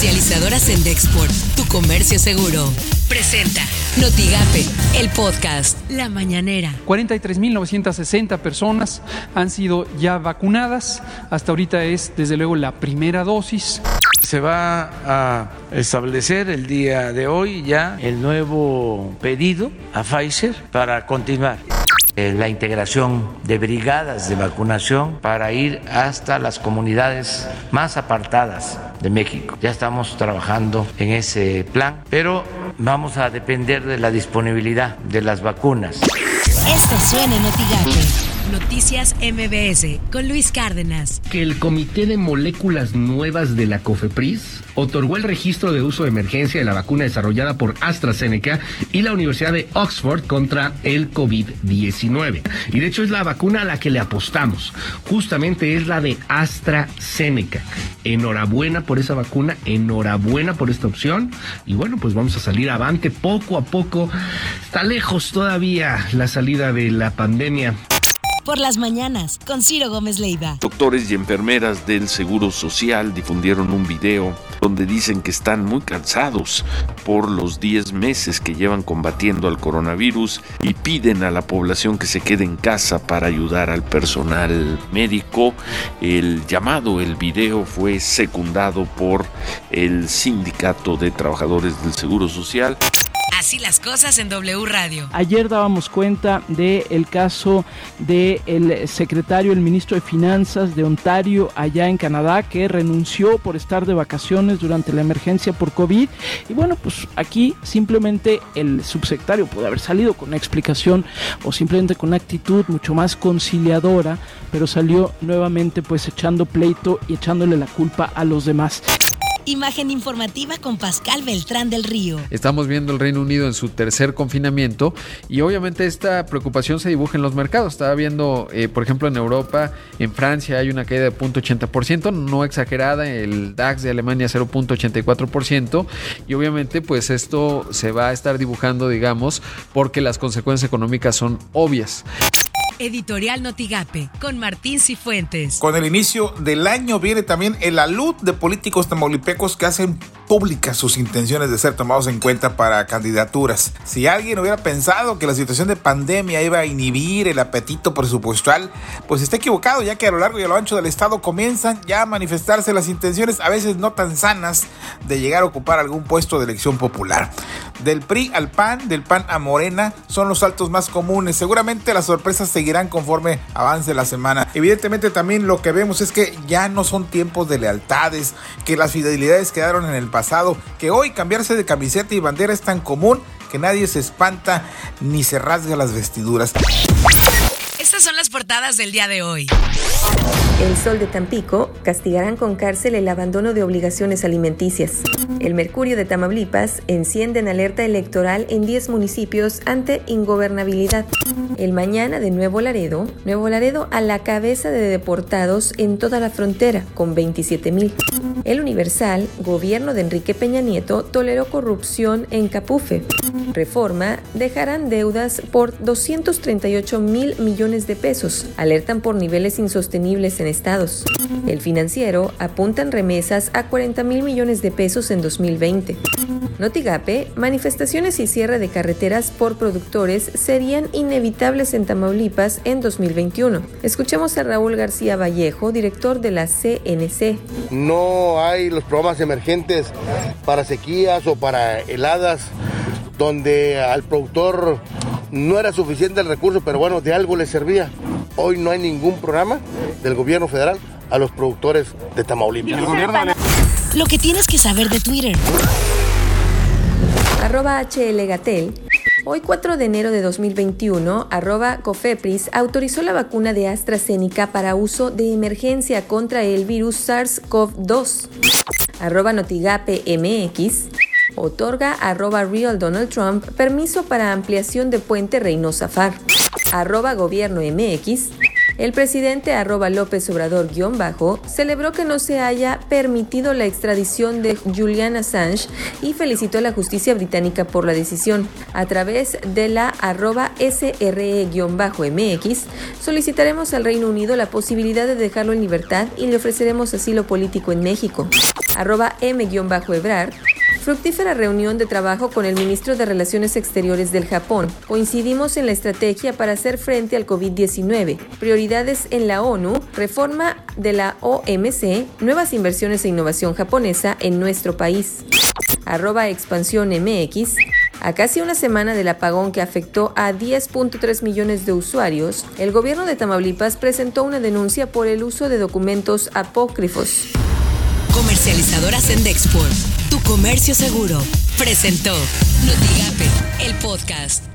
Comercializadoras en Dexport, tu comercio seguro. Presenta Notigape, el podcast La Mañanera. 43.960 personas han sido ya vacunadas. Hasta ahorita es, desde luego, la primera dosis. Se va a establecer el día de hoy ya el nuevo pedido a Pfizer para continuar la integración de brigadas de vacunación para ir hasta las comunidades más apartadas de México. Ya estamos trabajando en ese plan, pero vamos a depender de la disponibilidad de las vacunas. Noticias MBS con Luis Cárdenas. Que el Comité de Moléculas Nuevas de la COFEPRIS otorgó el registro de uso de emergencia de la vacuna desarrollada por AstraZeneca y la Universidad de Oxford contra el COVID-19. Y de hecho es la vacuna a la que le apostamos. Justamente es la de AstraZeneca. Enhorabuena por esa vacuna, enhorabuena por esta opción. Y bueno, pues vamos a salir avante poco a poco. Está lejos todavía la salida de la pandemia por las mañanas con Ciro Gómez Leiva. Doctores y enfermeras del Seguro Social difundieron un video donde dicen que están muy cansados por los 10 meses que llevan combatiendo al coronavirus y piden a la población que se quede en casa para ayudar al personal médico. El llamado, el video fue secundado por el Sindicato de Trabajadores del Seguro Social. Así las cosas en W Radio. Ayer dábamos cuenta del caso del secretario, el ministro de Finanzas de Ontario, allá en Canadá, que renunció por estar de vacaciones durante la emergencia por COVID. Y bueno, pues aquí simplemente el subsecretario puede haber salido con una explicación o simplemente con una actitud mucho más conciliadora, pero salió nuevamente pues echando pleito y echándole la culpa a los demás. Imagen informativa con Pascal Beltrán del Río. Estamos viendo el Reino Unido en su tercer confinamiento y obviamente esta preocupación se dibuja en los mercados. Estaba viendo, eh, por ejemplo, en Europa, en Francia hay una caída de 0.80%, no exagerada, el DAX de Alemania 0.84% y obviamente pues esto se va a estar dibujando, digamos, porque las consecuencias económicas son obvias. Editorial Notigape, con Martín Cifuentes. Con el inicio del año viene también el alud de políticos tamaulipecos que hacen públicas sus intenciones de ser tomados en cuenta para candidaturas. Si alguien hubiera pensado que la situación de pandemia iba a inhibir el apetito presupuestal, pues está equivocado, ya que a lo largo y a lo ancho del estado comienzan ya a manifestarse las intenciones, a veces no tan sanas, de llegar a ocupar algún puesto de elección popular. Del PRI al PAN, del PAN a Morena, son los saltos más comunes. Seguramente las sorpresas seguirán conforme avance la semana. Evidentemente también lo que vemos es que ya no son tiempos de lealtades, que las fidelidades quedaron en el pasado, que hoy cambiarse de camiseta y bandera es tan común que nadie se espanta ni se rasga las vestiduras. Estas son las portadas del día de hoy. El Sol de Tampico castigarán con cárcel el abandono de obligaciones alimenticias. El Mercurio de Tamaulipas enciende en alerta electoral en 10 municipios ante ingobernabilidad. El Mañana de Nuevo Laredo, Nuevo Laredo a la cabeza de deportados en toda la frontera, con 27 mil. El Universal, gobierno de Enrique Peña Nieto, toleró corrupción en Capufe. Reforma, dejarán deudas por 238 mil millones de pesos. Alertan por niveles insostenibles en estados. El financiero apuntan remesas a 40 mil millones de pesos en 2020. Notigape, manifestaciones y cierre de carreteras por productores serían inevitables en Tamaulipas en 2021. Escuchemos a Raúl García Vallejo, director de la CNC. No hay los programas emergentes para sequías o para heladas donde al productor no era suficiente el recurso, pero bueno, de algo le servía. Hoy no hay ningún programa del gobierno federal a los productores de Tamaulipas. Lo que tienes que saber de Twitter. Arroba HLGatel. Hoy 4 de enero de 2021, arroba Cofepris autorizó la vacuna de AstraZeneca para uso de emergencia contra el virus SARS-CoV-2. Arroba Notigape MX otorga arroba Real Donald Trump permiso para ampliación de puente Reynosa Far. Arroba Gobierno MX. El presidente arroba López Obrador guion bajo celebró que no se haya permitido la extradición de Julian Assange y felicitó a la justicia británica por la decisión. A través de la arroba SRE-MX solicitaremos al Reino Unido la posibilidad de dejarlo en libertad y le ofreceremos asilo político en México. Arroba M-Ebrard. Fructífera reunión de trabajo con el ministro de Relaciones Exteriores del Japón. Coincidimos en la estrategia para hacer frente al COVID-19. Prioridades en la ONU, reforma de la OMC, nuevas inversiones e innovación japonesa en nuestro país. Arroba expansión MX. A casi una semana del apagón que afectó a 10.3 millones de usuarios, el gobierno de Tamaulipas presentó una denuncia por el uso de documentos apócrifos. Comercializadoras en Dexport, tu comercio seguro, presentó Notigape, el podcast.